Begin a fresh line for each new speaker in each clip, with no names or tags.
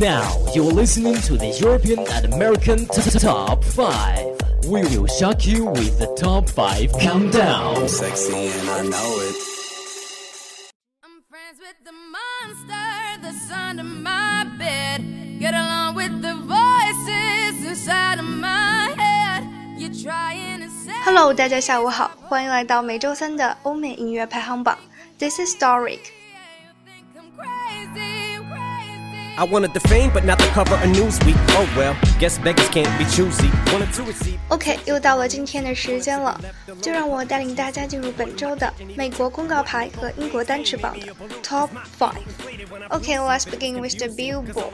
Now you're listening to the European and American t- t- Top 5. We will shock you with the Top 5 Countdown.
Sexy and I know it.
I'm friends with the monster that's under my bed. Get along with the voices inside of my head. You're trying to say.
Hello，大家下午好，欢迎来到每周三的欧美音乐排行榜。This is Doric。
I wanted the fame, but not the cover of Newsweek. Oh well, guess beggars can't be choosy. Wanted to receive.
OK，又到了今天的时间了，就让我带领大家进入本周的美国公告牌和英国单词榜的 Top Five。OK，let's、okay, begin with the Billboard。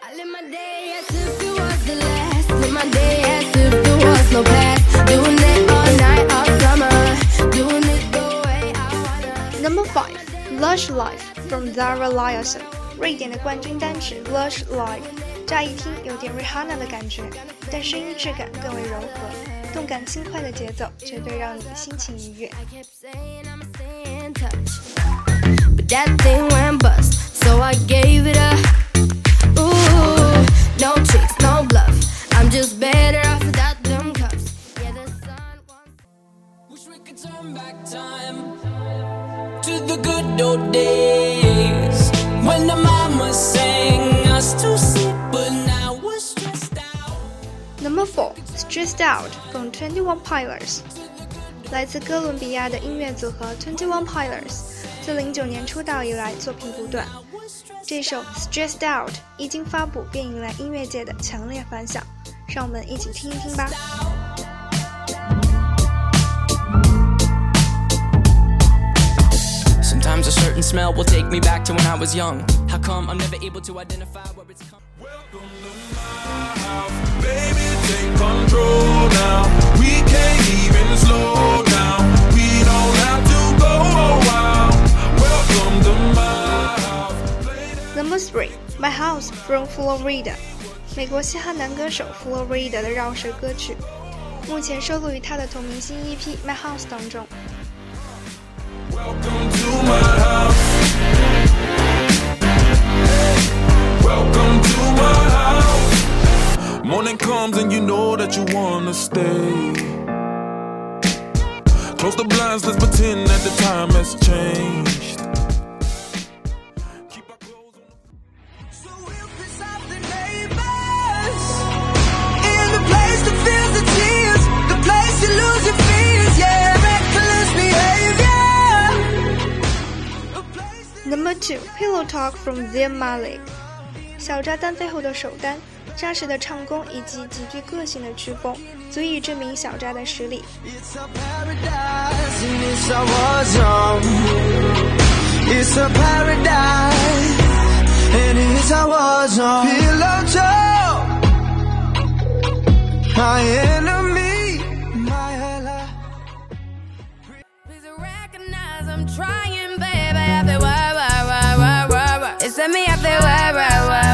I live my day as if it was the last. Live my day as if there was no past. Doing it all night, all summer. Doing it the way I wanna.
Number five, Lush Life from Zara Larsson. 瑞典的冠军单曲 Lush Life，乍一听有点 Rihanna 的感觉，但声音质感更为柔和，动感轻快的节奏绝对让你心情愉悦。
kept saying I'ma stay in touch. But that thing went bust, so I gave it up. Ooh, no tricks, no bluff. I'm just better off without them cuffs. Yeah, the sun wants.
Wish we could turn back time to the good old days
Number four, Stressed Out from Twenty One Pilots，来自哥伦比亚的音乐组合 Twenty One Pilots，自零九年出道以来作品不断。这首 Stressed Out 一经发布便引来音乐界的强烈反响，让我们一起听一听吧。
certain smell will take me back to when I was young. How come I'm never able to identify where it's Welcome to my house,
baby, take control now. We can't even slow down. We don't have to go a. Welcome to my house.
Number three, My House from Flo Rida，美国嘻哈男歌手 Flo Rida 的饶舌歌曲，目前收录于他的同名新 EP《My House》当中。
Wanna stay. Close the blinds, let's pretend that the time has changed. Keep our clothes on.
So we'll piss off the neighbors in the place that feels the tears, the place you lose your fears, yeah, reckless behavior. A place that
Number two, Pillow Talk from Zayn Malik，小扎单飞后的首单，扎实的唱功以及极具个性的曲风，足以证明小扎的实力。
it's a paradise and it's a war zone. It's a paradise and it's a war zone. Pillow talk, my enemy, my ally.
Please recognize I'm trying, baby. I feel why, why, why, why, why, why. It's me, I feel why, why, why,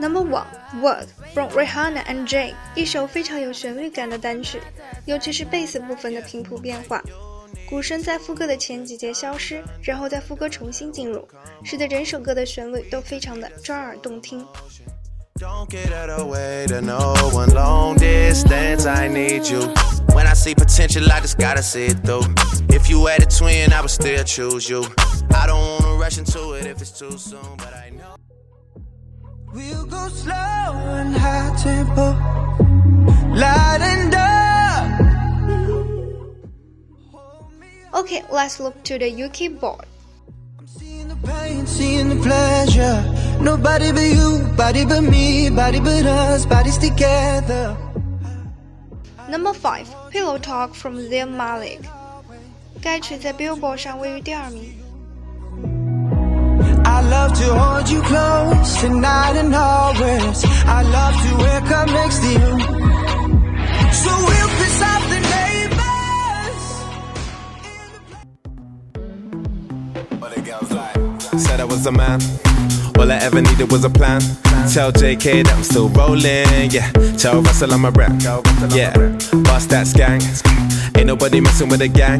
Number one, Work from Rihanna and Jay，一首非常有旋律感的单曲，尤其是贝斯部分的频谱变化，鼓声在副歌的前几节消失，然后在副歌重新进入，使得整首歌的旋律都非常的抓耳动听。
Don't get out of the way to no one long distance. I need you. When I see potential, I just gotta see it through. If you had a twin, I would still choose you. I don't wanna rush into it if it's too soon, but I know.
We'll go slow and high tempo, light and dark.
Okay, let's look to the UK board.
I'm seeing the pain, seeing the pleasure. Nobody but you, body but me, body but us, bodies together.
Number five, Pillow Talk from Zayn Malik。该曲在 Billboard 上位于第二名。
I love to hold you close tonight and always. I love to wake up next to you. So we'll piss off the neighbors.
Said I was a man. All I ever needed was a plan. Tell JK that I'm still rolling. Yeah. Tell Russell I'm a rap. Yeah. Bust that skank. Ain't nobody messing with a gang.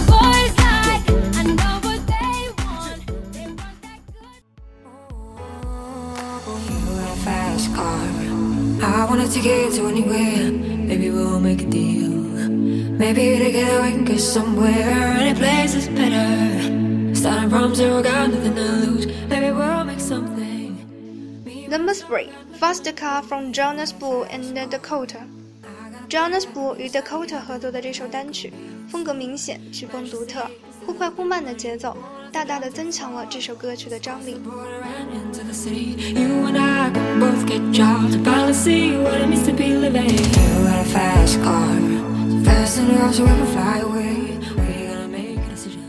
wanna take it to anywhere. Maybe we'll make a deal. Maybe together we can get somewhere. Any place is better. Starting from zero, got nothing to lose. Maybe we'll make something.
Number three, Fast Car from Jonas Blue and Dakota。Jonas Blue 与 Dakota 合作的这首单曲，风格明显，曲风独特，忽快忽慢的节奏，大大的增强了这首歌曲的张力。
Ran into the city. You and I can both get jobs. Finally see what it means to be living. You got a fast car. So fast enough so we can fly away. We're gonna make a decision.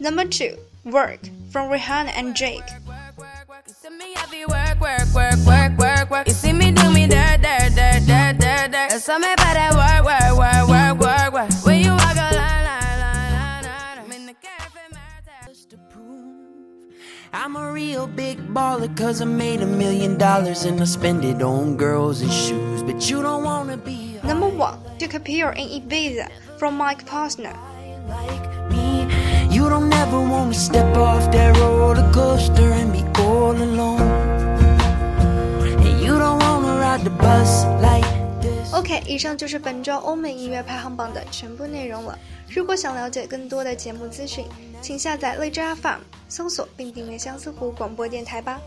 Number two, Work from Rihanna and
Drake。You see me heavy work, work, work, work, work, work. Me do me dirt, dirt, dirt, dirt, dirt, dirt. There's something about that work, work, work, work, work, work. When you walk a line, line, line, line, line. I'm in the cafe, my Just to prove I'm a real big baller cause I made a million dollars and I spend it on girls and shoes. But you don't wanna be a
Number one, Took a Pill in Ibiza from Mike
Posner。like me. You don't ever wanna step off that roller coaster and be all alone. And you don't wanna ride the bus like this.
OK，以上就是本周欧美音乐排行榜的全部内容了。如果想了解更多的节目资讯，请下载荔枝 FM，搜索并订阅相思湖广播电台吧。